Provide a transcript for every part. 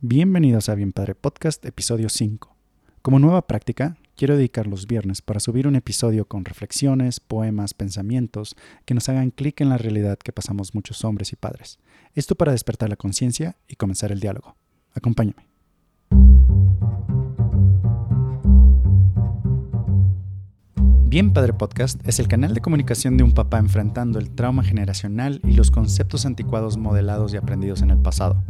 Bienvenidos a Bien Padre Podcast, episodio 5. Como nueva práctica, quiero dedicar los viernes para subir un episodio con reflexiones, poemas, pensamientos que nos hagan clic en la realidad que pasamos muchos hombres y padres. Esto para despertar la conciencia y comenzar el diálogo. Acompáñame. Bien Padre Podcast es el canal de comunicación de un papá enfrentando el trauma generacional y los conceptos anticuados modelados y aprendidos en el pasado.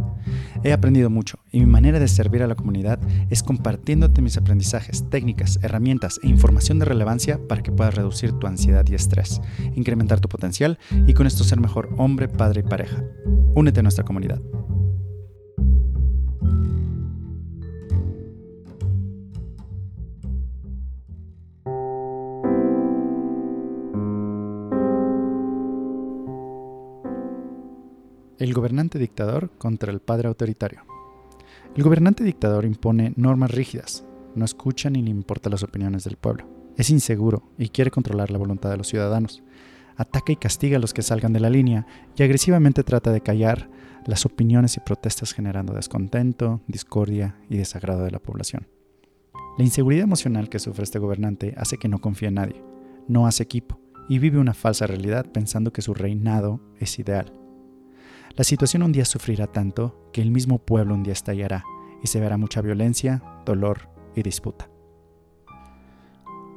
He aprendido mucho y mi manera de servir a la comunidad es compartiéndote mis aprendizajes, técnicas, herramientas e información de relevancia para que puedas reducir tu ansiedad y estrés, incrementar tu potencial y con esto ser mejor hombre, padre y pareja. Únete a nuestra comunidad. El gobernante dictador contra el padre autoritario. El gobernante dictador impone normas rígidas, no escucha ni le importa las opiniones del pueblo. Es inseguro y quiere controlar la voluntad de los ciudadanos. Ataca y castiga a los que salgan de la línea y agresivamente trata de callar las opiniones y protestas generando descontento, discordia y desagrado de la población. La inseguridad emocional que sufre este gobernante hace que no confíe en nadie, no hace equipo y vive una falsa realidad pensando que su reinado es ideal. La situación un día sufrirá tanto que el mismo pueblo un día estallará y se verá mucha violencia, dolor y disputa.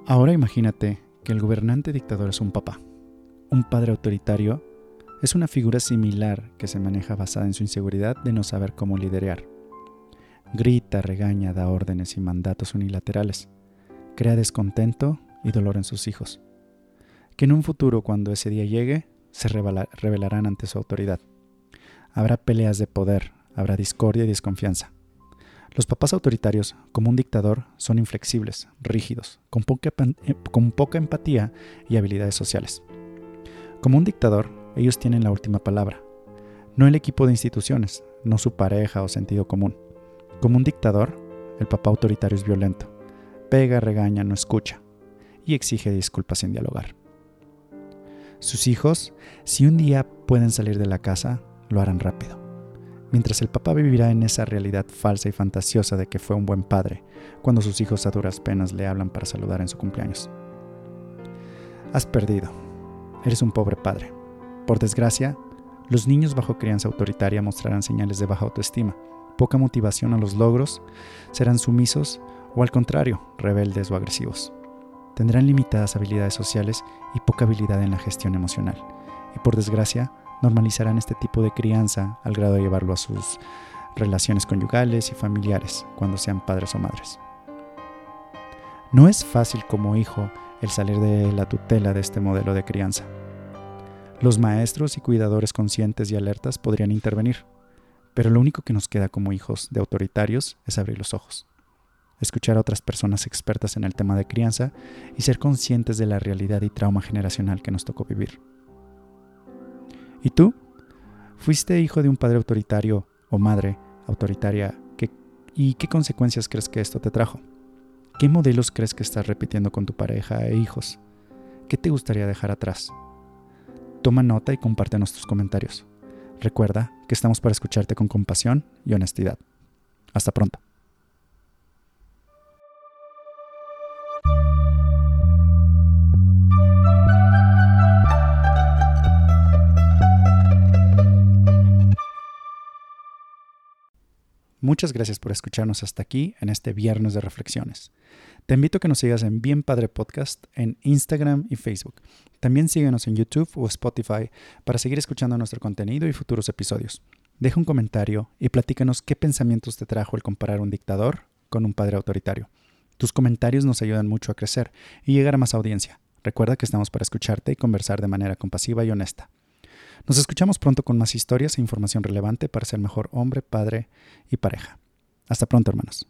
Ahora imagínate que el gobernante dictador es un papá. Un padre autoritario es una figura similar que se maneja basada en su inseguridad de no saber cómo liderar. Grita, regaña, da órdenes y mandatos unilaterales. Crea descontento y dolor en sus hijos, que en un futuro cuando ese día llegue se revelarán ante su autoridad. Habrá peleas de poder, habrá discordia y desconfianza. Los papás autoritarios, como un dictador, son inflexibles, rígidos, con poca, eh, con poca empatía y habilidades sociales. Como un dictador, ellos tienen la última palabra, no el equipo de instituciones, no su pareja o sentido común. Como un dictador, el papá autoritario es violento, pega, regaña, no escucha y exige disculpas sin dialogar. Sus hijos, si un día pueden salir de la casa, lo harán rápido. Mientras el papá vivirá en esa realidad falsa y fantasiosa de que fue un buen padre, cuando sus hijos a duras penas le hablan para saludar en su cumpleaños. Has perdido. Eres un pobre padre. Por desgracia, los niños bajo crianza autoritaria mostrarán señales de baja autoestima, poca motivación a los logros, serán sumisos o al contrario, rebeldes o agresivos. Tendrán limitadas habilidades sociales y poca habilidad en la gestión emocional. Y por desgracia, normalizarán este tipo de crianza al grado de llevarlo a sus relaciones conyugales y familiares cuando sean padres o madres. No es fácil como hijo el salir de la tutela de este modelo de crianza. Los maestros y cuidadores conscientes y alertas podrían intervenir, pero lo único que nos queda como hijos de autoritarios es abrir los ojos, escuchar a otras personas expertas en el tema de crianza y ser conscientes de la realidad y trauma generacional que nos tocó vivir. ¿Y tú? ¿Fuiste hijo de un padre autoritario o madre autoritaria? ¿Y qué consecuencias crees que esto te trajo? ¿Qué modelos crees que estás repitiendo con tu pareja e hijos? ¿Qué te gustaría dejar atrás? Toma nota y comparte nuestros comentarios. Recuerda que estamos para escucharte con compasión y honestidad. Hasta pronto. Muchas gracias por escucharnos hasta aquí en este viernes de reflexiones. Te invito a que nos sigas en Bien Padre Podcast en Instagram y Facebook. También síguenos en YouTube o Spotify para seguir escuchando nuestro contenido y futuros episodios. Deja un comentario y platícanos qué pensamientos te trajo el comparar un dictador con un padre autoritario. Tus comentarios nos ayudan mucho a crecer y llegar a más audiencia. Recuerda que estamos para escucharte y conversar de manera compasiva y honesta. Nos escuchamos pronto con más historias e información relevante para ser mejor hombre, padre y pareja. Hasta pronto, hermanos.